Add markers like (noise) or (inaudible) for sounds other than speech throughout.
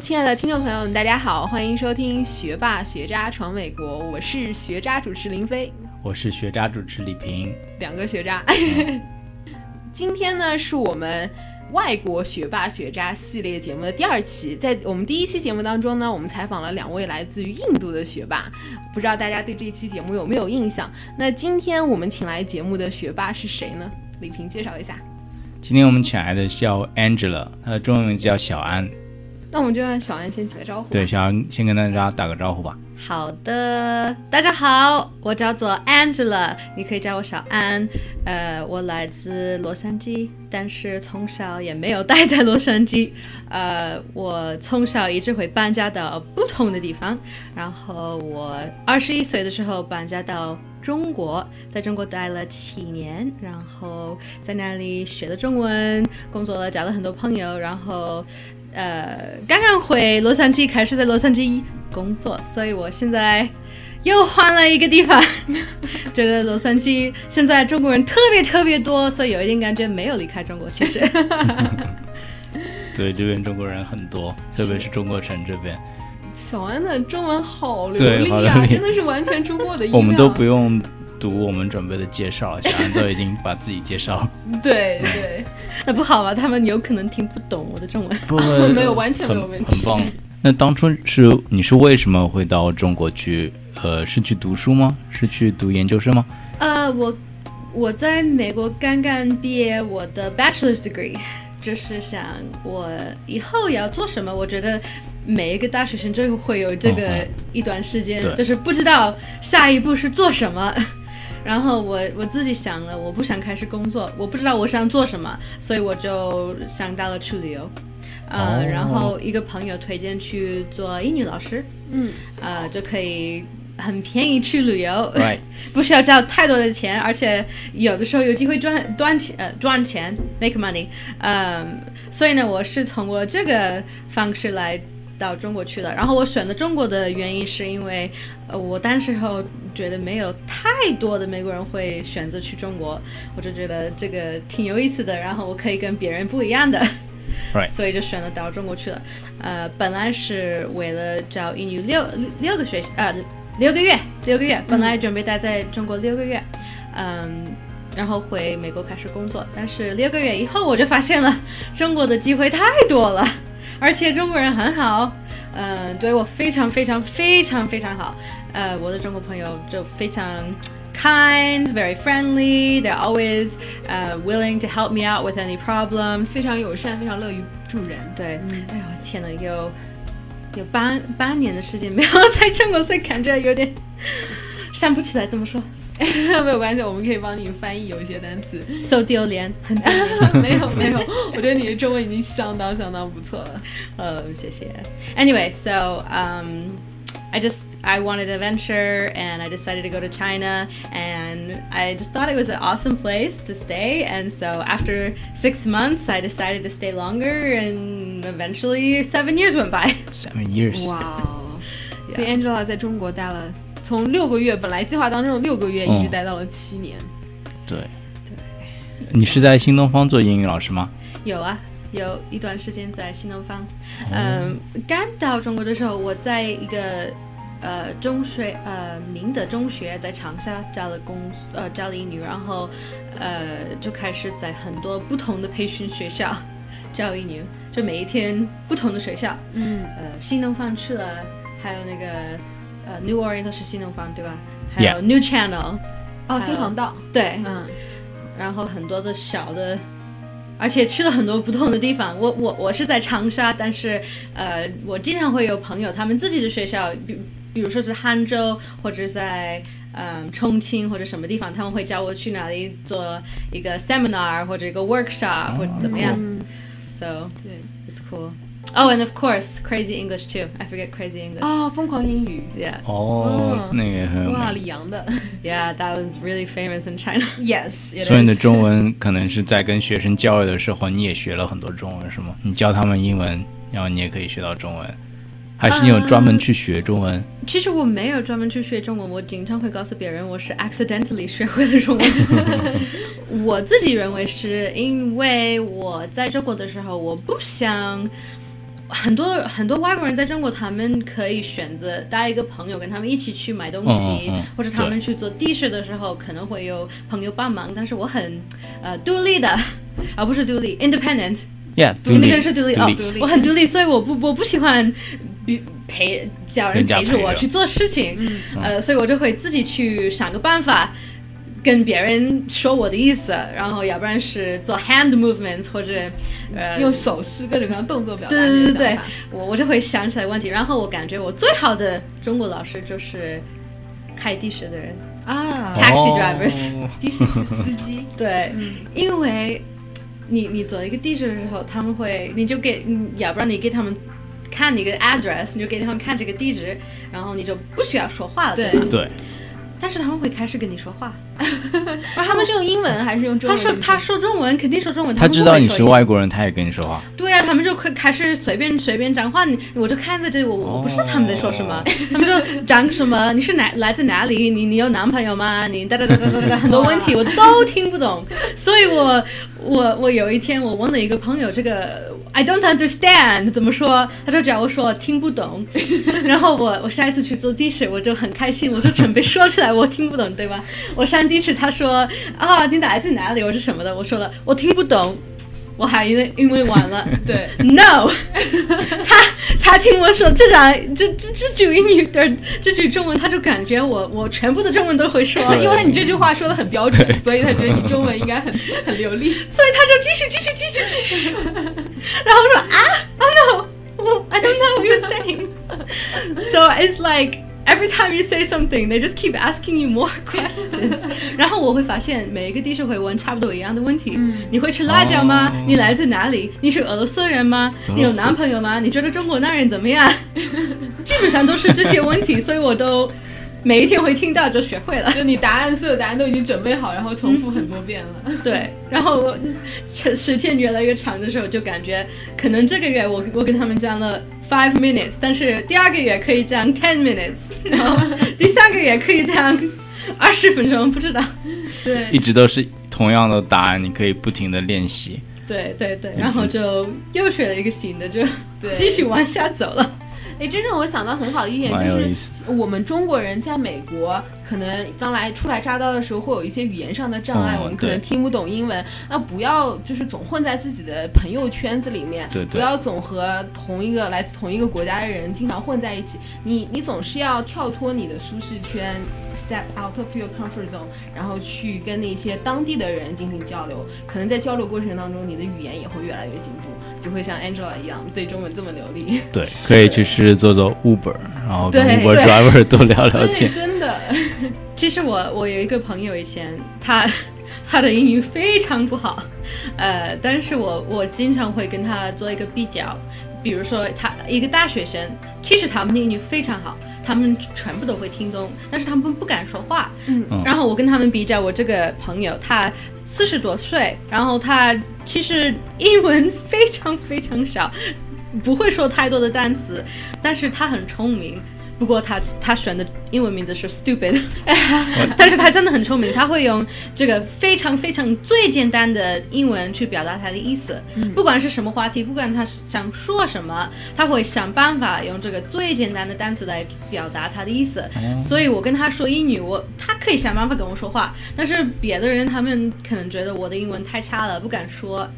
亲爱的听众朋友们，大家好，欢迎收听《学霸学渣闯美国》，我是学渣主持林飞，我是学渣主持李平，两个学渣。(laughs) 今天呢，是我们外国学霸学渣系列节目的第二期。在我们第一期节目当中呢，我们采访了两位来自于印度的学霸，不知道大家对这期节目有没有印象？那今天我们请来节目的学霸是谁呢？李平介绍一下。今天我们请来的叫 Angela，她的中文名字叫小安。那我们就让小安先打个招呼。对，小安先跟大家打个招呼吧。好的，大家好，我叫做 Angela，你可以叫我小安。呃，我来自洛杉矶，但是从小也没有待在洛杉矶。呃，我从小一直会搬家到不同的地方。然后我二十一岁的时候搬家到中国，在中国待了七年，然后在那里学了中文，工作了，交了很多朋友，然后。呃，刚刚回洛杉矶，开始在洛杉矶工作，所以我现在又换了一个地方。觉得洛杉矶现在中国人特别特别多，所以有一点感觉没有离开中国。其实，(laughs) 对，这边中国人很多，特别是中国城这边。(laughs) 小安的中文好流利啊，真的是完全出过的意料。(laughs) 我们都不用。读我们准备的介绍，(laughs) 小安都已经把自己介绍。(laughs) 对对，那不好吧？他们有可能听不懂我的中文。不，(laughs) 没有，完全没有问题。很棒。那当初是你是为什么会到中国去？呃，是去读书吗？是去读研究生吗？呃，我我在美国刚刚毕业，我的 bachelor's degree，就是想我以后要做什么。我觉得每一个大学生就会有这个一段时间，就是不知道下一步是做什么。然后我我自己想了，我不想开始工作，我不知道我想做什么，所以我就想到了去旅游，呃，然后一个朋友推荐去做英语老师，嗯，呃，就可以很便宜去旅游，(laughs) 不需要交太多的钱，而且有的时候有机会赚赚钱，呃，赚钱，make money，嗯，所以呢，我是通过这个方式来。到中国去了，然后我选择中国的原因是因为，呃，我当时候觉得没有太多的美国人会选择去中国，我就觉得这个挺有意思的，然后我可以跟别人不一样的，(laughs) 所以就选择到中国去了。呃，本来是为了教英语六六个学呃六个月六个月，本来准备待在中国六个月，嗯，然后回美国开始工作，但是六个月以后我就发现了中国的机会太多了。而且中国人很好，嗯，对我非常非常非常非常好，呃，我的中国朋友就非常 kind, very friendly. They're always uh willing to help me out with any problems. 非常友善，非常乐于助人。对，哎呦天呐，有有八八年的时间没有在中国，所以感觉有点 (laughs) 想不起来怎么说。(laughs) 没有关系，我们可以帮你翻译有一些单词。So (laughs) 丢(laughs) 脸，没有没有，我觉得你的中文已经相当相当不错了。呃，谢谢。Anyway, so um. I just I wanted adventure and I decided to go to China and I just thought it was an awesome place to stay and so after 6 months I decided to stay longer and eventually 7 years went by. 7 years. Wow. So Angela 在中国待了 从六个月，本来计划当中的六个月，一直待到了七年。对对，你是在新东方做英语老师吗？有啊，有一段时间在新东方。嗯，刚到中国的时候，我在一个呃中学呃明德中学在长沙教了工呃教了英语，然后呃就开始在很多不同的培训学校教英语，就每一天不同的学校。嗯，呃，新东方去了，还有那个。呃，New Orient 是新东方对吧？还有 New Channel，哦，新航道，对，嗯，然后很多的小的，而且去了很多不同的地方。我我我是在长沙，但是呃，我经常会有朋友，他们自己的学校，比比如说是杭州，或者在嗯重庆或者什么地方，他们会叫我去哪里做一个 seminar 或者一个 workshop 或者怎么样。So it's cool. Oh, and of course, Crazy English too. I forget Crazy English. 哦，疯狂英语。Yeah. 哦，那个很哇，李阳的。(laughs) Yeah, that was really famous in China. Yes. (laughs) 所以你的中文可能是在跟学生教育的时候，你也学了很多中文，是吗？你教他们英文，然后你也可以学到中文，还是你有专门去学中文？其实我没有专门去学中文，我经常会告诉别人我是 accidentally 学会了中文。(laughs) 我自己认为是因为我在中国的时候，我不想。很多很多外国人在中国，他们可以选择带一个朋友跟他们一起去买东西，嗯嗯嗯或者他们去做地事的时候，可能会有朋友帮忙。但是我很呃独立的，而、(laughs) 不是独立，independent。，Yeah，独那立个是独立哦独立，我很独立，所以我不我不喜欢比陪叫人陪着陪着我去做事情，嗯呃，所以我就会自己去想个办法。跟别人说我的意思，然后要不然是做 hand movements 或者呃用手势各种各样的动作表达对对对对我我就会想起来问题。然后我感觉我最好的中国老师就是开的士的人，啊，taxi drivers 哦 (laughs) 的士司机，(laughs) 对，嗯。因为你你做一个地址的时候，他们会你就给，嗯要不然你给他们看你个 address，你就给他们看这个地址，然后你就不需要说话了，对吧？对，但是他们会开始跟你说话，(laughs) 他们是用英文还是用中文？他说他说中文肯定说中文，他知道你是外国人，他也跟你说话。对呀、他们就开开始随便随便讲话，你我就看在这里，我我不知道他们在说什么。他们说讲什么？你是哪来自哪里？你你有男朋友吗？你哒哒哒哒哒哒很多问题我都听不懂，(laughs) 所以我我我有一天我问了一个朋友，这个 I don't understand 怎么说？他就讲我说听不懂，(laughs) 然后我我下一次去做的士，我就很开心，我就准备说出来我听不懂，对吧？我上的士，他说啊你来自哪里？我是什么的？我说了我听不懂。我还因为因为完了，(laughs) 对 No，他他听我说这张这这这句英语的这句中文，他就感觉我我全部的中文都会说，因为你这句话说的很标准，所以他觉得你中文应该很很流利。所以他就继续继续继续继续，然后说啊，Oh no，I don't know what you're saying。So it's like every time you say something, they just keep asking you more (laughs) questions。(laughs) 然后我会发现每一个地区会问差不多一样的问题。你会吃辣椒吗？哦你来自哪里？你是俄罗斯人吗？你有男朋友吗？你觉得中国男人怎么样？(laughs) 基本上都是这些问题，所以我都每一天会听到就学会了。(laughs) 就你答案，所有答案都已经准备好，然后重复很多遍了。(laughs) 对，然后我时时间越来越长的时候，就感觉可能这个月我我跟他们讲了 five minutes，但是第二个月可以讲 ten minutes，然后第三个月可以讲 (laughs) 二十分钟，不知道。对一直都是同样的答案，你可以不停的练习。对对对，然后就又学了一个新的，就对继续往下走了。哎，真让我想到很好的一点就是我们中国人在美国可能刚来初来乍到的时候，会有一些语言上的障碍，哦我们可能听不懂英文。那不要就是总混在自己的朋友圈子里面，对对不要总和同一个来自同一个国家的人经常混在一起。你你总是要跳脱你的舒适圈，step out of your comfort zone，然后去跟那些当地的人进行交流。可能在交流过程当中，你的语言也会越来越进步，就会像 Angela 一样对中文这么流利。对，可以去试试做做 Uber，然后跟对 Uber 对 driver 多聊聊对，天。(laughs) (laughs) 其实我我有一个朋友以前他 (laughs) 他的英语非常不好，呃，但是我我经常会跟他做一个比较，比如说他一个大学生，其实他们的英语非常好，他们全部都会听懂，但是他们不敢说话。嗯嗯然后我跟他们比较，我这个朋友他四十多岁，然后他其实英文非常非常少，不会说太多的单词，但是他很聪明。不过他他选的英文名字是 stupid，(laughs) 但是他真的很聪明，他会用这个非常非常最简单的英文去表达他的意思，不管是什么话题，不管他是想说什么，他会想办法用这个最简单的单词来表达他的意思。所以我跟他说英语，我他可以想办法跟我说话，但是别的人他们可能觉得我的英文太差了，不敢说，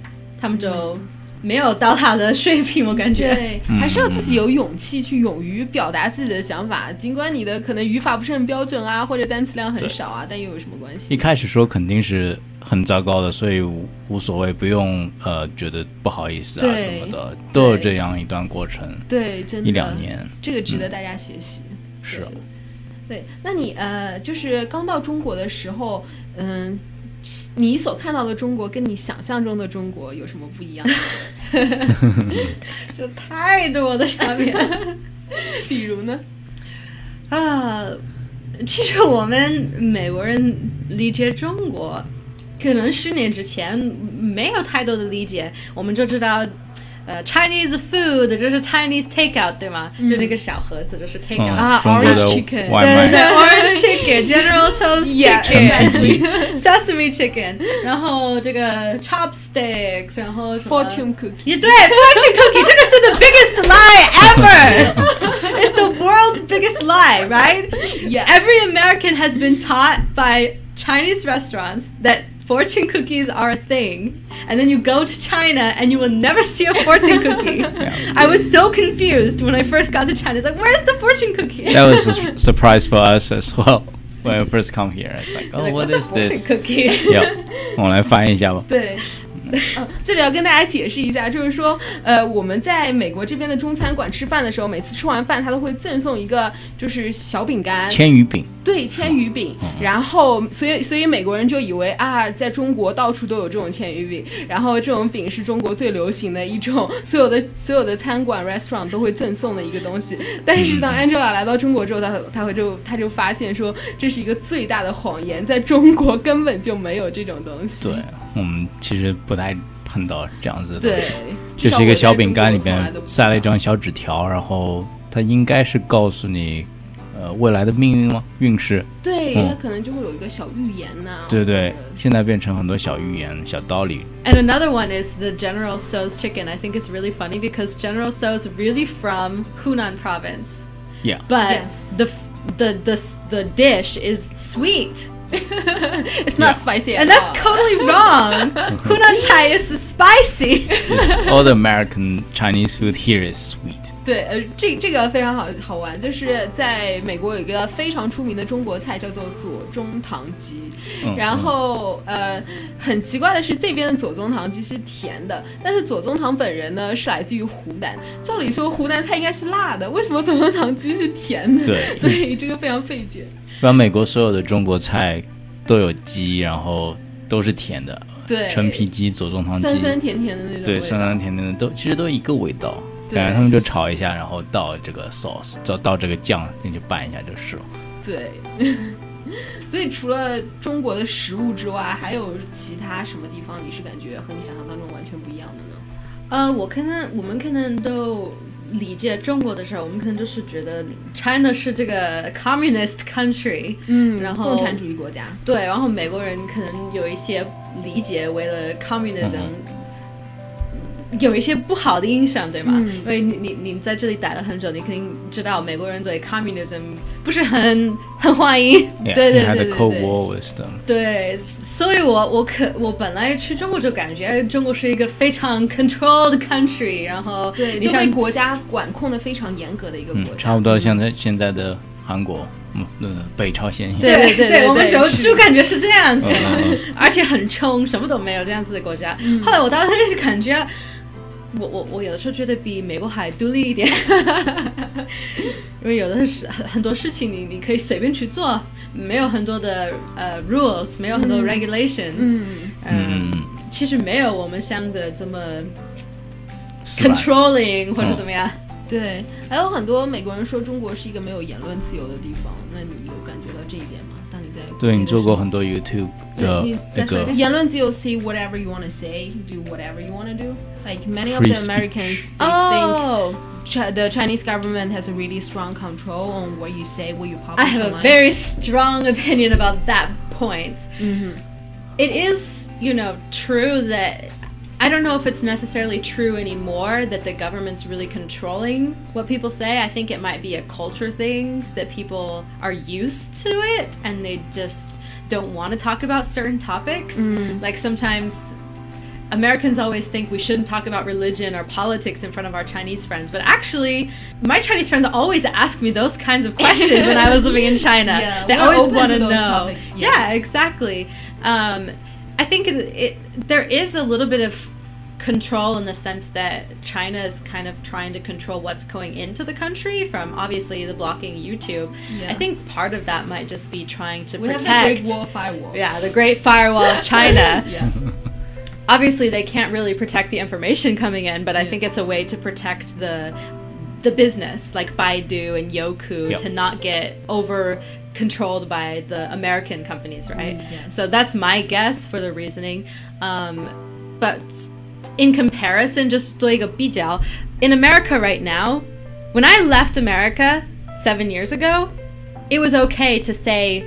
他们就没有到他的水平，我感觉。对，还是要自己有勇气去勇于表达自己的想法，尽管你的可能语法不是很标准啊，或者单词量很少啊，但又有什么关系一？开始说肯定是很糟糕的，所以无无所谓，不用呃觉得不好意思啊对怎么的，都有这样一段过程，对，真的一两，年。这个值得大家学习。是对对，那你呃，就是刚到中国的时候，嗯。你所看到的中国跟你想象中的中国有什么不一样？(laughs) 就太多的差别了 (laughs) 比如呢？啊！其实我们美国人理解中国，可能十年之前没有太多的理解，我们就知道。呃，Chinese food 就是 Chinese takeout 对吗？就那个小盒子就是 takeout，、嗯，啊 orange chicken 外对对对卖，，Orange (laughs) Chicken、General Tso's Chicken、Sesame Chicken，然后这个 Chopsticks，然后什么 Fortune cookie，也对，Fortune Cookie 这个 This is the biggest lie ever. it's (laughs) the world's biggest lie, right? Yes. Every American has been taught by Chinese restaurants that fortune cookies are a thing, and then you go to China and you will never see a fortune cookie. (laughs) I was so confused when I first got to China. It's like, where's the fortune cookie? That was a su- surprise for us as well when I first come here. It's like, oh, Like, what what's is a fortune this? cookie? yeah，我们来翻译一下吧。对。 (laughs) 嗯，(laughs) 这里要跟大家解释一下，就是说，呃，我们在美国这边的中餐馆吃饭的时候，每次吃完饭，他都会赠送一个就是小饼干，千鱼饼，对，千鱼饼。嗯然后，所以所以美国人就以为啊，在中国到处都有这种千鱼饼，然后这种饼是中国最流行的一种，所有的所有的餐馆 restaurant 都会赠送的一个东西。但是当 Angela 来到中国之后，他他会就他就发现说，这是一个最大的谎言，在中国根本就没有这种东西。对我们其实不太碰到这样子的东对西，，就是一个小饼干里边塞了一张小纸条，然后它应该是告诉你，呃，未来的命运吗？运势？对，嗯它可能就会有一个小预言呐、对对，现在变成很多小寓言、小道理。And another one is the General Tso's chicken. I think it's really funny because General Tso is really from Hunan province, Yeah，but Yes. the the the the dish is sweet, It's not spicy at and that's all. totally wrong. (laughs) Hunan Thai is spicy. Yes, all the American Chinese food here is sweet。对，呃，这这个非常好好玩，就是在美国有一个非常出名的中国菜叫做左宗棠鸡，嗯然后呃，很奇怪的是这边的左宗棠鸡是甜的，但是左宗棠本人呢是来自于湖南，照理说湖南菜应该是辣的，为什么左宗棠鸡是甜的？对所以这个非常费解。不然美国所有的中国菜都有鸡，然后都是甜的，对陈皮鸡、左宗棠鸡，酸酸甜甜的那种对，酸酸甜甜的都其实都一个味道。对感觉他们就炒一下，然后倒这个 sauce，倒倒这个酱进去拌一下就是了。对，(laughs) 所以除了中国的食物之外，还有其他什么地方你是感觉和你想象当中完全不一样的呢？呃，我看看我们看看都理解中国的时候，我们可能就是觉得 China 是这个 communist country，嗯然后共产主义国家，对，然后美国人可能有一些理解，为了 communism，、有一些不好的印象，对吗？嗯因为你你你在这里待了很久，你肯定知道美国人对 communism 不是很很欢迎。Yeah, 对对对对 cold 对 war with them. 对，所以我我可我本来去中国就感觉中国是一个非常 controlled country，然后对，你像国家管控的非常严格的一个国嗯家，，差不多像在现在的韩国，嗯，北朝鲜一样。对对对对我们就就感觉是这样子而且很冲，什么都没有这样子的国家。后来我到那里就感觉，我我我有的时候觉得比美国还独立一点，因为有的是很很多事情你你可以随便去做，没有很多的呃 rules，没有很多 regulations，嗯，嗯嗯，其实没有我们想的这么 controlling 或者怎么样。对，还有很多美国人说中国是一个没有言论自由的地方，那你有感觉到这一点吗？当你在对你做过很很多 YouTube 的你那个再说一遍言论自由 say whatever you want to say, do whatever you want to do. Like many of Free the speech. Americans, they think Oh, Chi- the Chinese government has a really strong control on what you say, what you publish I have a online. very strong opinion about that point. Mhm. It is, you know, true that I don't know if it's necessarily true anymore that the government's really controlling what people say. I think it might be a culture thing that people are used to it and they just don't want to talk about certain topics. Like sometimes Americans always think we shouldn't talk about religion or politics in front of our Chinese friends, but actually, my Chinese friends always ask me those kinds of questions when I was living in (laughs) China. Yeah, they always want to to know. topics, yeah. yeah, exactly. Um, I think it, it, there is a little bit of control in the sense that China is kind of trying to control what's going into the country from obviously the blocking YouTube. Yeah. I think part of that might just be trying to We have protect. the Great Wall Firewall. yeah, the Great Firewall of (laughs) China Yeah. obviously they can't really protect the information coming in, but I think it's a way to protect the the business like Baidu and Yoku Yep. to not get over controlled by the American companies, right? Mm, yes. So that's my guess for the reasoning. Um, but in comparison, just 做一个比较, in America right now, when I left America seven years ago, it was okay to say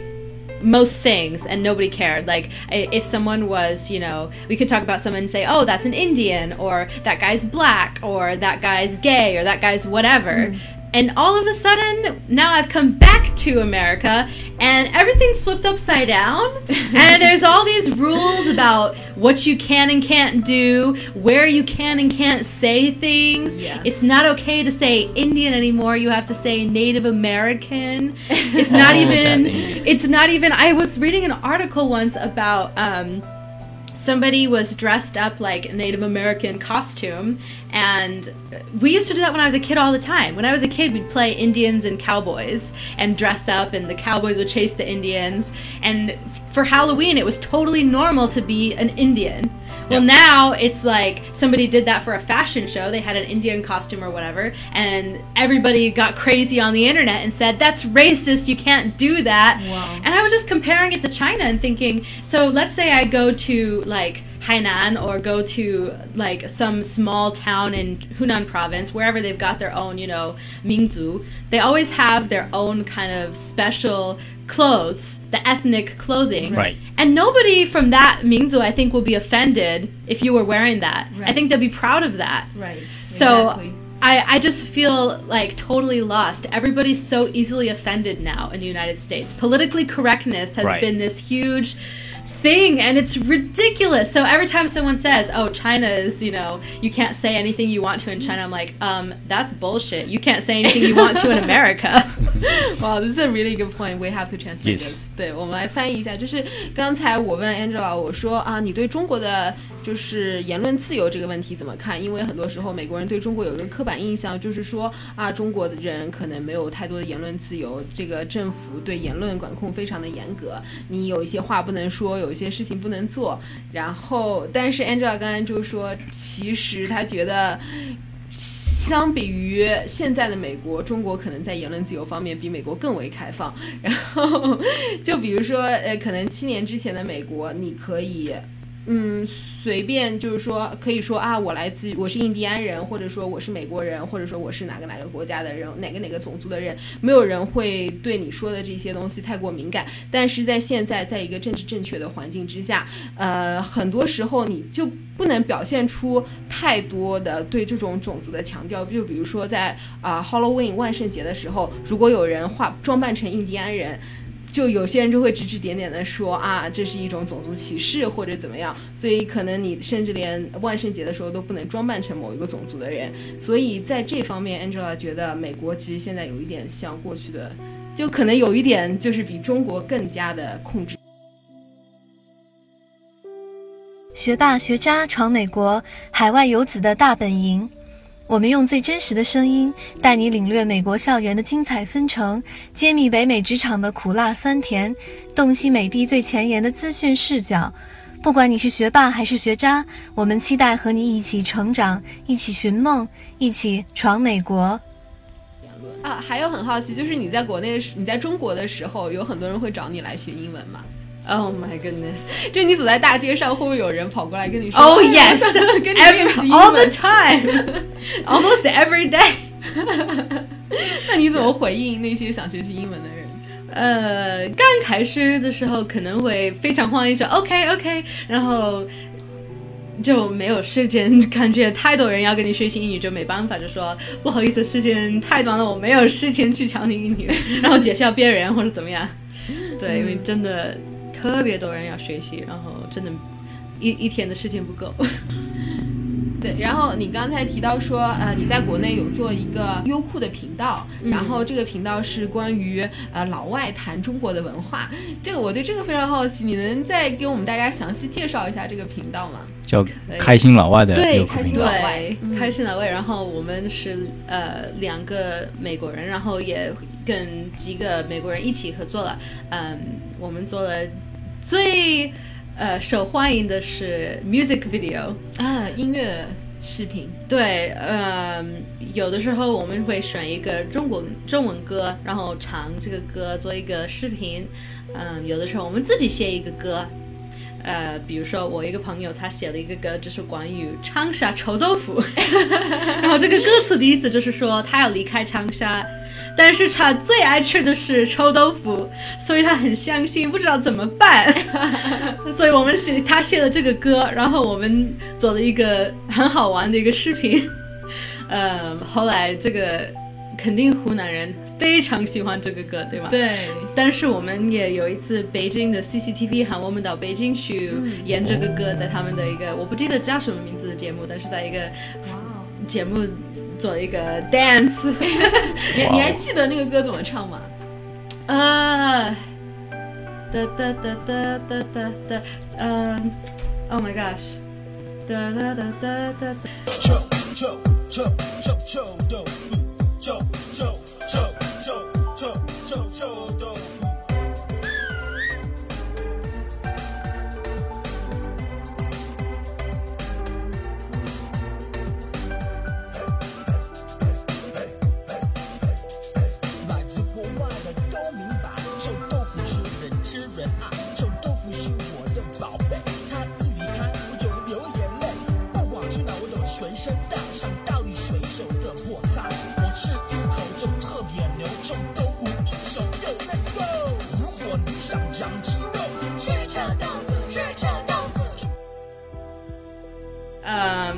most things and nobody cared. Like if someone was, you know, we could talk about someone and say, "Oh, that's an Indian," or "That guy's black," or "That guy's gay," or "That guy's whatever." Mm. And all of a sudden, now I've come back to America and everything's flipped upside down. (laughs) and there's all these rules about what you can and can't do, where you can and can't say things. Yes. It's not okay to say Indian anymore. You have to say Native American. It's (laughs) not even, it's not even, I was reading an article once about, um, somebody was dressed up like a Native American costume, and we used to do that when I was a kid all the time. When I was a kid, we'd play Indians and cowboys and dress up, and the cowboys would chase the Indians. And for Halloween, it was totally normal to be an Indian. Well, now it's like somebody did that for a fashion show. They had an Indian costume or whatever, and everybody got crazy on the internet and said, That's racist. You can't do that. Wow. And I was just comparing it to China and thinking, so let's say I go to like Hainan or go to like some small town in Hunan province, wherever they've got their own, you know, Mingzu, they always have their own kind of special clothes, the ethnic clothing. Right. And nobody from that Mingzu, I think, will be offended if you were wearing that. Right. I think they'll be proud of that. Right. So exactly. I, I just feel like totally lost. Everybody's so easily offended now in the United States. Politically correctness has right. been this huge thing and it's ridiculous. So every time someone says, "Oh, China is, you know, you can't say anything you want to in China." I'm like, "Um, that's bullshit. You can't say anything you want to in America." (laughs) wow, this is a really good point. We have to translate this. 对，我们来翻译一下。就是刚才我问 Angela，我说啊，你对中国的就是言论自由这个问题怎么看？因为很多时候美国人对中国有一个刻板印象，就是说啊，中国的人可能没有太多的言论自由，这个政府对言论管控非常的严格，你有一些话不能说，有 有些事情不能做。然后，但是 Angela 刚刚就说，其实他觉得，相比于现在的美国，中国可能在言论自由方面比美国更为开放。然后，就比如说，呃，可能七年之前的美国，你可以。嗯，随便就是说，可以说啊，我来自我是印第安人，或者说我是美国人，或者说我是哪个哪个国家的人，哪个哪个种族的人，没有人会对你说的这些东西太过敏感。但是在现在，在一个政治正确的环境之下，呃，很多时候你就不能表现出太多的对这种种族的强调。就比如说在啊 Halloween 万圣节的时候，如果有人化装扮成印第安人。就有些人就会指指点点的说啊，这是一种种族歧视或者怎么样，所以可能你甚至连万圣节的时候都不能装扮成某一个种族的人。所以在这方面，Angela 觉得美国其实现在有一点像过去的，就可能有一点就是比中国更加的控制。学霸学渣闯美国，海外游子的大本营。我们用最真实的声音带你领略美国校园的精彩纷呈，揭秘北美职场的苦辣酸甜，洞悉美帝最前沿的资讯视角。不管你是学霸还是学渣，我们期待和你一起成长，一起寻梦，一起闯美国。啊，还有很好奇，就是你在国内时，你在中国的时候，有很多人会找你来学英文吗？Oh my goodness！就你走在大街上，会不会有人跑过来跟你说？Oh yes (laughs) 跟你 all the time，almost (laughs) every day。(laughs) 那你怎么回应那些想学习英文的人？呃，刚开始的时候可能会非常欢迎说 OK OK，然后就没有时间，感觉太多人要跟你学习英语，就没办法，就说不好意思，时间太短了，我没有时间去教你英语，然后介绍别人或者怎么样。对，因为真的。特别多人要学习，然后真的，一一天的时间不够。(laughs) 对，然后你刚才提到说，呃，你在国内有做一个优酷的频道，然后这个频道是关于呃老外谈中国的文化。这个我对这个非常好奇，你能再给我们大家详细介绍一下这个频道吗？叫开心老外的对，开心老外，开心老外。然后我们是呃两个美国人，然后也跟几个美国人一起合作了。嗯，我们做了。最呃受欢迎的是 music video 啊，音乐视频。对，嗯，有的时候我们会选一个中国中文歌，然后唱这个歌做一个视频。嗯，有的时候我们自己写一个歌。呃，比如说我一个朋友他写了一个歌，就是关于长沙臭豆腐，(laughs) 然后这个歌词的意思就是说他要离开长沙，但是他最爱吃的是臭豆腐，所以他很伤心，不知道怎么办，(laughs) 所以我们写他写了这个歌，然后我们做了一个很好玩的一个视频，呃，后来这个肯定湖南人非常喜欢这个歌，对吗？对，但是我们也有一次，北京的 CCTV 喊我们到北京去演这个歌，在他们的一个我不记得叫什么名字的节目，但是在一个节目做一个 dance，(laughs) 你你还记得那个歌怎么唱吗？啊，哒哒哒哒哒哒哒，嗯，Oh my gosh，哒哒哒哒哒。哒。臭臭臭臭臭豆腐，臭臭臭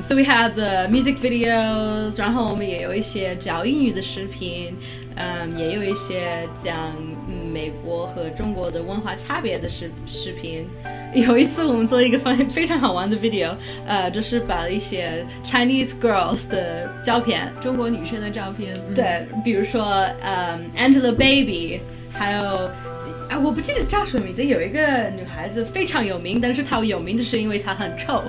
so we had the music videos，然后我们也有一些教英语的视频，嗯，也有一些讲嗯美国和中国的文化差别的视视频。有一次我们做了一个非非常好玩的 video，呃，就是把一些 Chinese girls 的照片，中国女生的照片，嗯，对，比如说嗯 Angelababy，还有啊我不记得叫什么名字，有一个女孩子非常有名，但是她有名的是因为她很臭。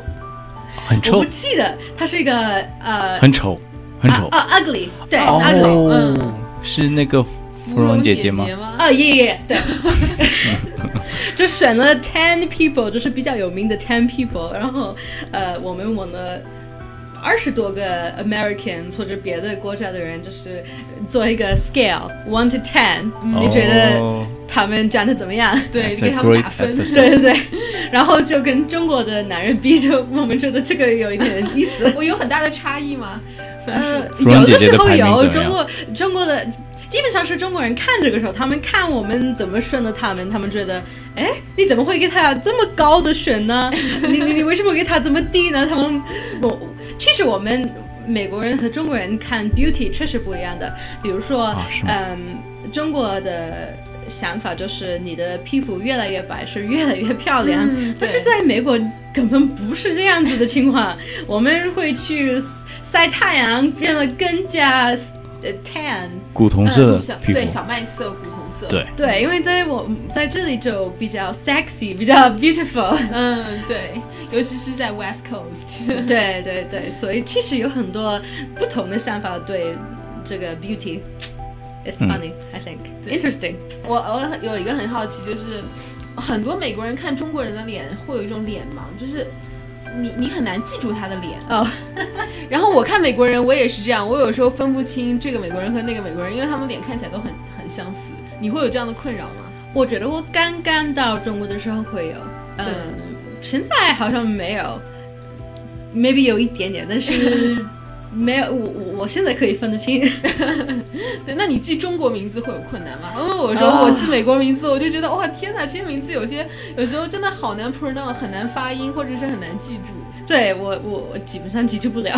很臭我不，记得，她是一个呃，很丑，很丑。啊啊，ugly，对，ugly，哦嗯，是那个芙蓉姐姐吗？吗？啊，耶耶，对，(laughs) 就选了 ten people，就是比较有名的 ten people，然后呃，我们问了二十多个 Americans 或者别的国家的人，就是做一个 scale one to ten，、你觉得哦他们长得怎么样？对给他们打分。对对对，然后就跟中国的男人比，(laughs) 就我们觉得这个有一点意思。我有很大的差异吗？分呃有的时候有中国中国的，基本上是中国人看这个时候，他们看我们怎么顺的他们，他们觉得，哎，你怎么会给他这么高的选呢？你你你为什么给他这么低呢？他们，我其实我们美国人和中国人看 beauty 确实不一样的，比如说，啊嗯，中国的。想法就是你的皮肤越来越白是越来越漂亮，嗯但是在美国根本不是这样子的情况。我们会去晒太阳，变得更加呃 tan。古铜色的嗯小对，小麦色、古铜色。，对，对，因为在我在这里就比较 sexy，比较 beautiful。嗯，对，尤其是在 West Coast。(laughs) 对对对，所以其实有很多不同的想法对这个 beauty。It's 嗯 funny,、I think. Interesting. 我我有一个很好奇，就是很多美国人看中国人的脸会有一种脸盲，就是你你很难记住他的脸。哦、(laughs) 然后我看美国人，我也是这样，我有时候分不清这个美国人和那个美国人，因为他们脸看起来都很很相似。你会有这样的困扰吗？我觉得我刚刚到中国的时候会有，嗯，现在好像没有，maybe 有一点点，但是没有，我我我现在可以分得清。(laughs) 对，那你记中国名字会有困难吗？因为我说我记美国名字，我就觉得哇天哪，这些名字有些有时候真的好难 pronounce，很难发音，或者是很难记住。对我我我基本上记住不了，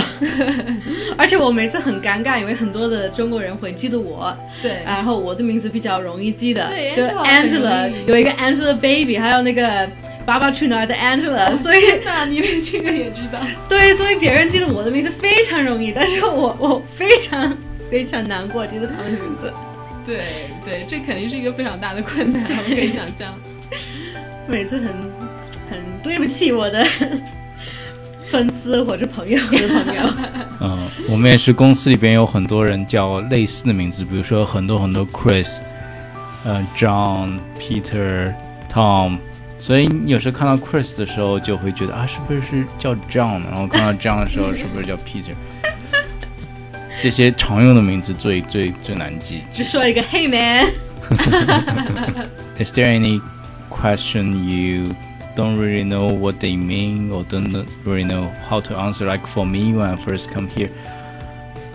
(laughs) 而且我每次很尴尬，因为很多的中国人会记得我，对，然后我的名字比较容易记的，对就 Angela 很 Angela 有一个 Angelababy，还有那个《爸爸去哪儿》的 Angela，所以那你连这个也知道？对，所以别人记得我的名字非常容易，但是我我非常非常难过记得他们的名字，对对，这肯定是一个非常大的困难，我可以想象。(laughs) 每次很很对不起我的粉丝或者朋友的朋友。(laughs) 嗯，我们也是公司里边有很多人叫类似的名字，比如说很多很多 Chris，呃，John、Peter、Tom，所以你有时候看到 Chris 的时候，就会觉得啊，是不是是叫 John？然后看到 John 的时候，是不是叫 Peter？这些常用的名字最最最难记。只说一个 Hey (laughs) man， Is (laughs) there any question you don't really know what they mean or don't really know how to answer. Like for me, when I first come here,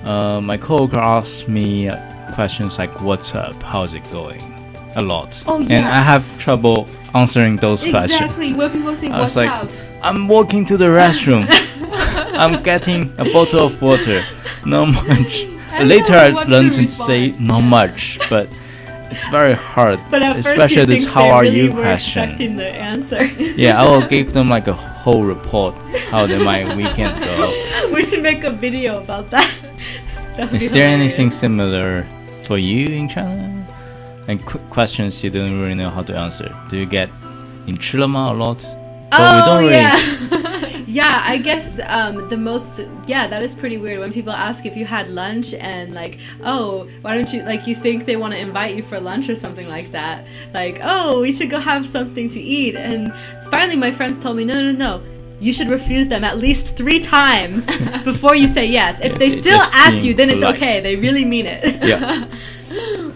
uh, my coworker asks me uh, questions like "What's up? How's it going?" A lot, Oh, and I have trouble answering those questions. Exactly. Where people say I what's was like, up. I'm walking to the restroom. (laughs) I'm getting a bottle of water. Not (laughs) much. I Later, I to learned to say not much, but it's very hard. But especially this "How are really you?" question. the answer. (laughs) Yeah, I will give them like a whole report. How did my weekend go? we should make a video about that. That would Is there hilarious. anything similar for you in China? And qu- questions you don't really know how to answer. Do you get in Chilama a lot? Oh we don't really. yeah, (laughs) yeah. I guess um, the most yeah that is pretty weird when people ask if you had lunch and like oh why don't you like you think they want to invite you for lunch or something like that like oh we should go have something to eat and finally my friends told me no no no you should refuse them at least three times (laughs) before you say yes if they still ask you then it's polite. okay they really mean it Yeah. (laughs)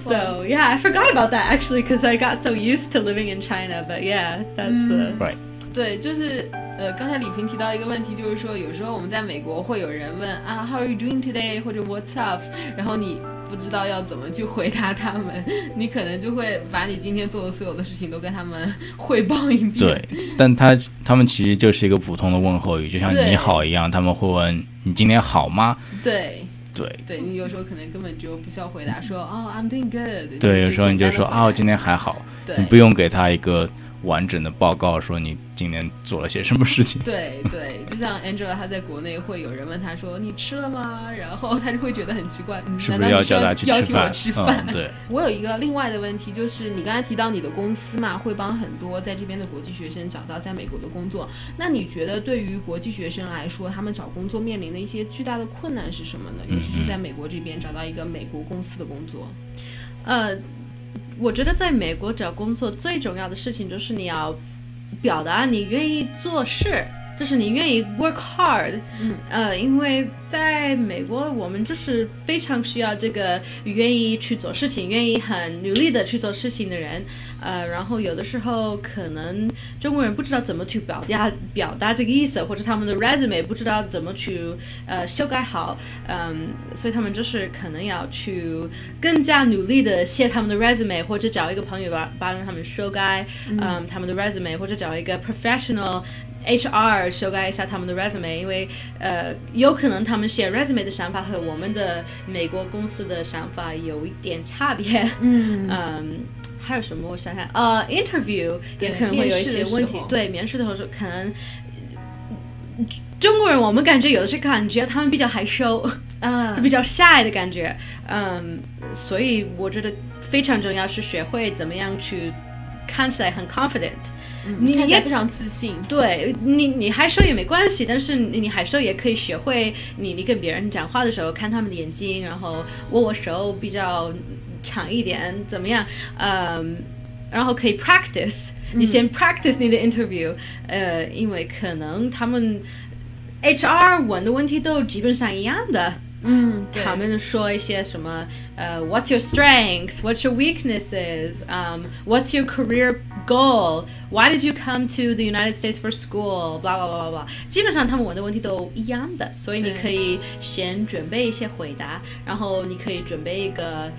so yeah I forgot about that actually because I got so used to living in China but yeah that's uh, Right. 对，就是呃，刚才李平提到一个问题，就是说有时候我们在美国会有人问啊，How are you doing today？或者 What's up？然后你不知道要怎么去回答他们，你可能就会把你今天做的所有的事情都跟他们汇报一遍。对，但他他们其实就是一个普通的问候语，就像你好一样，他们会问你今天好吗？对对对，你有时候可能根本就不需要回答说哦，I'm doing good。对，有时候你就说啊，我今天还好，你不用给他一个完整的报告，说你今年做了些什么事情。对对，就像 Angela 她在国内会有人问她说你吃了吗？然后她就会觉得很奇怪，嗯是不难道你是要叫他去邀请我吃饭？吃饭？嗯，对，(laughs) 我有一个另外的问题，就是你刚才提到你的公司嘛，会帮很多在这边的国际学生找到在美国的工作。那你觉得对于国际学生来说，他们找工作面临的一些巨大的困难是什么呢？尤其是在美国这边找到一个美国公司的工作。呃，我觉得在美国找工作最重要的事情就是你要表达你愿意做事，就是你愿意 work hard。嗯，呃，因为在美国我们就是非常需要这个愿意去做事情、愿意很努力的去做事情的人。呃，然后有的时候可能中国人不知道怎么去表达表达这个意思，或者他们的 resume 不知道怎么去呃修改好，嗯，所以他们就是可能要去更加努力的写他们的 resume，或者找一个朋友帮帮他们修改，嗯，他们的 resume，或者找一个 professional。HR 修改一下他们的 resume，因为呃，有可能他们写 resume 的想法和我们的美国公司的想法有一点差别。嗯嗯，还有什么？我想想，呃，interview 也可能会有一些问。题对，面试的时候可能中国人，我们感觉有的是感觉他们比较害羞，啊 (laughs) 比较 shy 的感觉。嗯，所以我觉得非常重要是学会怎么样去看起来很 confident。你也非常自信。对你，你害羞也没关系，但是你你害羞也可以学会你，你跟别人讲话的时候看他们的眼睛，然后握握手比较长一点，怎么样？嗯，然后可以 practice，你先 practice 你的 interview，、呃，因为可能他们 HR 问的问题都基本上一样的。嗯，他们说一些什么呃、w h a t s your strength? What's your weaknesses? Um, what's your career goal? Why did you come to the United States for school? blah blah blah blah blah。基本上他们问的问题都一样的，所以你可以先准备一些回答，然后你可以准备一个。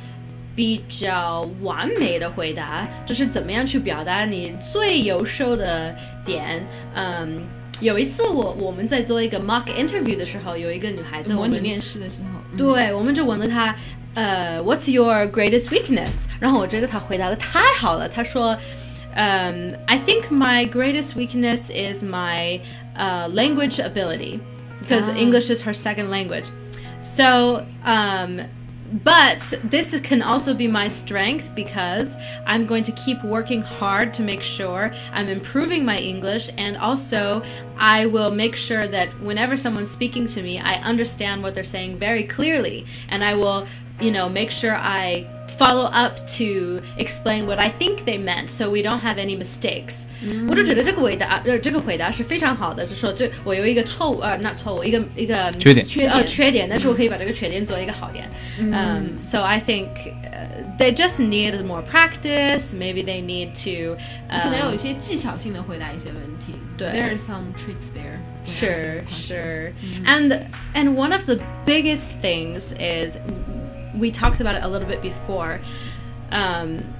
比较完美的回答，就是怎么样去表达你最优秀的点。嗯，有一次我我们在做一个 mock interview 的时候，有一个女孩子，我们模拟面试的时候，嗯对，我们就问了他，呃，What's your greatest weakness？然后我觉得他回答的太好了，他说，嗯、i think my greatest weakness is my uh, language ability because Ah. English is her second language. So, um, but this can also be my strength because I'm going to keep working hard to make sure I'm improving my English. And also I will make sure that whenever someone's speaking to me, I understand what they're saying very clearly. And I will, you know, make sure I follow up to explain what I think they meant, so we don't have any mistakes。我就觉得这个回答，呃，这个回答是非常好的，就说这我有一个错误，呃，那错误，一个一个缺点缺点呃缺点，但是我可以把这个缺点做一个好点。Um, so I think uh, they just need more practice. Maybe they need to. 可能有 Um, 一些技巧性的回答一些问题。对 There are some tricks there. when Sure, answering questions. sure. And and one of the biggest things is we talked about it a little bit before. Um,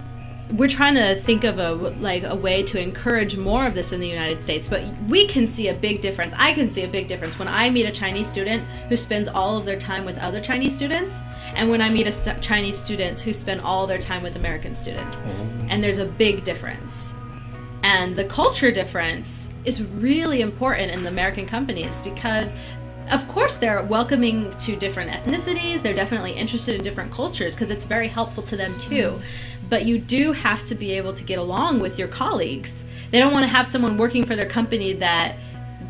we're trying to think of a like a way to encourage more of this in the United States, but we can see a big difference. I can see a big difference when I meet a Chinese student who spends all of their time with other Chinese students, and when I meet a st- Chinese students who spend all their time with American students, and there's a big difference and the culture difference is really important in the American companies because of course they're welcoming to different ethnicities. They're definitely interested in different cultures because it's very helpful to them too. Mm-hmm. But you do have to be able to get along with your colleagues. They don't want to have someone working for their company that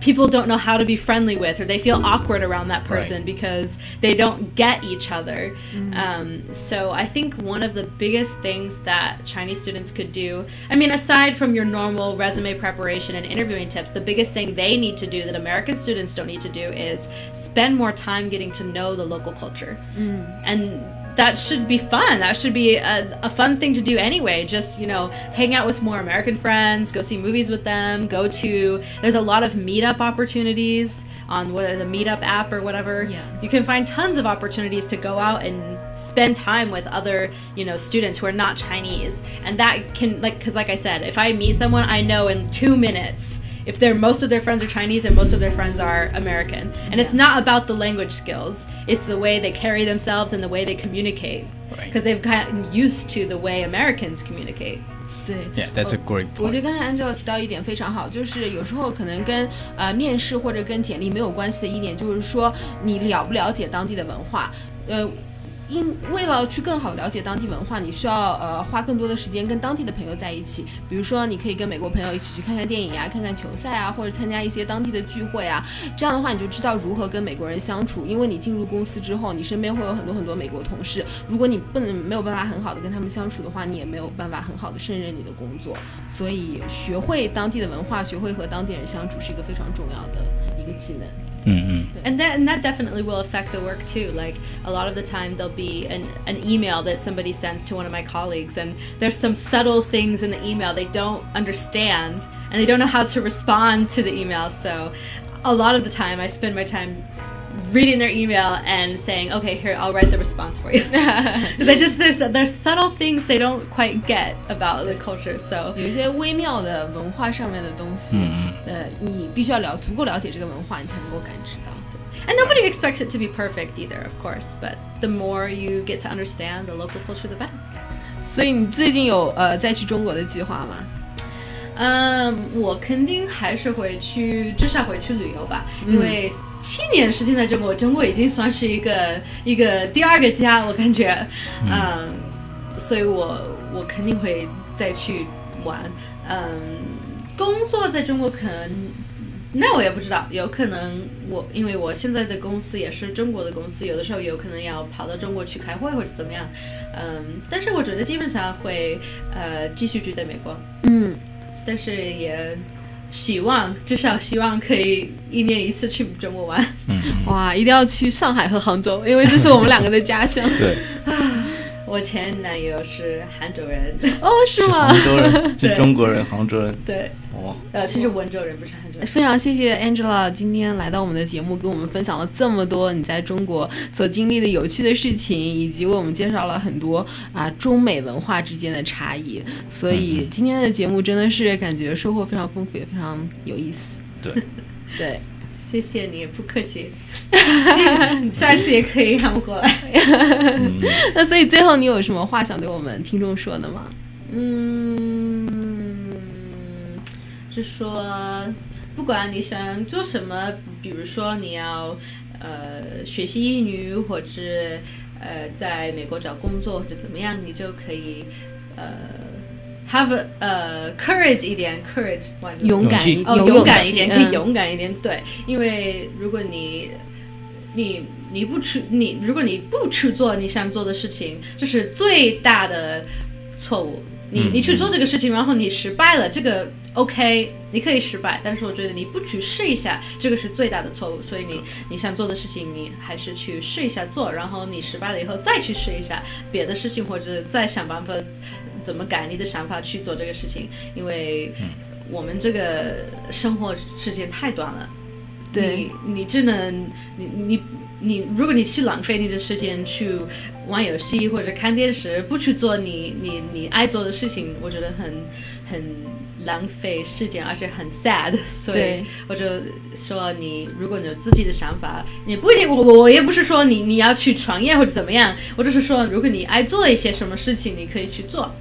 people don't know how to be friendly with or they feel mm. awkward around that person Right. because they don't get each other. Mm. Um, so i think one of the biggest things that chinese students could do i mean aside from your normal resume preparation and interviewing tips the biggest thing they need to do that american students don't need to do is spend more time getting to know the local culture. Mm. And that should be fun. That should be a, a fun thing to do anyway. Just, you know, hang out with more American friends, go see movies with them, go to, there's a lot of meetup opportunities on what the meetup app or whatever. Yeah. You can find tons of opportunities to go out and spend time with other, you know, students who are not Chinese. And that can, like, because like I said, if I meet someone, I know in two minutes if they're most of their friends are Chinese and most of their friends are American. And it's not about the language skills. It's the way they carry themselves and the way they communicate. Right. Because they've gotten used to the way Americans communicate. 对 Yeah, that's a great 我觉得 point. 刚才 Angela 提到一点非常好，就是有时候可能跟呃面试或者跟简历没有关系的一点，就是说你了不了解当地的文化，呃。 因为了去更好了解当地文化，你需要呃花更多的时间跟当地的朋友在一起。比如说，你可以跟美国朋友一起去看看电影呀、看看球赛啊，或者参加一些当地的聚会啊。这样的话，你就知道如何跟美国人相处。因为你进入公司之后，你身边会有很多很多美国同事，如果你不能没有办法很好的跟他们相处的话，你也没有办法很好的胜任你的工作。所以，学会当地的文化，学会和当地人相处，是一个非常重要的一个技能。嗯嗯 And that, and that definitely will affect the work too. Like a lot of the time, there'll be an, an email that somebody sends to one of my colleagues, and there's some subtle things in the email they don't understand, and they don't know how to respond to the email. So a lot of the time, I spend my time reading their email and saying, "Okay, here I'll write the response for you." (laughs) they just there's there's subtle things they don't quite get about the culture. So 有一些微妙的文化上面的东西，嗯呃，你必须要了足够了解这个文化，你才能够感知到。 And nobody expects it to be perfect either, of course. But the more you get to understand the local culture, the better. 所以你最近有呃再去中国的计划吗？嗯，我肯定还是会去，至少会去旅游吧，因为 七年时间在中国，中国已经算是一个一个第二个家，我感觉，嗯，所以我我肯定会再去玩，嗯，工作在中国可能。那我也不知道，有可能我因为我现在的公司也是中国的公司，有的时候有可能要跑到中国去开会或者怎么样，嗯，但是我觉得基本上会呃继续住在美国，嗯，但是也希望至少希望可以一年一次去中国玩。嗯嗯，哇，一定要去上海和杭州，因为这是我们两个的家乡。对，(laughs) 我前男友 (laughs) 是杭州人，哦，是是吗杭？州人，是中国人，杭州人。对，哦，呃，其实温州人不是杭州人。非常谢谢 Angela 今天来到我们的节目，跟我们分享了这么多你在中国所经历的有趣的事情，以及为我们介绍了很多啊中美文化之间的差异。所以今天的节目真的是感觉收获非常丰富，也非常有意思。对，(laughs) 对，谢谢你，不客气。(laughs) 下一次也可以让我过来。嗯，(laughs) 那所以最后你有什么话想对我们听众说的吗？嗯，是说，不管你想做什么，比如说你要呃学习英语，或者呃在美国找工作，或者怎么样，你就可以呃 have a, 呃 courage 一点，courage 哇勇敢哦，勇敢一点，可以勇敢一点，对，因为如果你你你不去你如果你不去做你想做的事情，这是最大的错误。你嗯你去做这个事情，然后你失败了，这个 OK，你可以失败，但是我觉得你不去试一下，这个是最大的错误。所以你你想做的事情，你还是去试一下做，然后你失败了以后再去试一下别的事情，或者再想办法怎么改你的想法去做这个事情，因为我们这个生活时间太短了。对你你只能你你你，如果你去浪费你的时间去玩游戏或者看电视，不去做你你你爱做的事情，我觉得很很浪费时间，而且很 sad。(laughs) 所以我就说你，如果你有自己的想法，你不一定，我我我也不是说你你要去创业或者怎么样，我只是说，如果你爱做一些什么事情，你可以去做，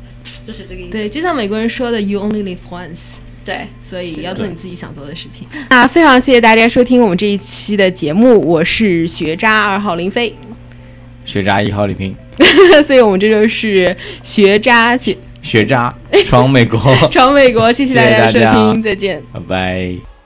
就是这个意思。对，就像美国人说的，“You only live once”。对。所以要做你自己想做的事情。那非常谢谢大家收听我们这一期的节目，我是学渣二号林飞，学渣一号李平，(laughs) 所以我们这就是学渣学学渣闯美国，(laughs) 闯美国，谢谢大家的收听，再见。拜拜。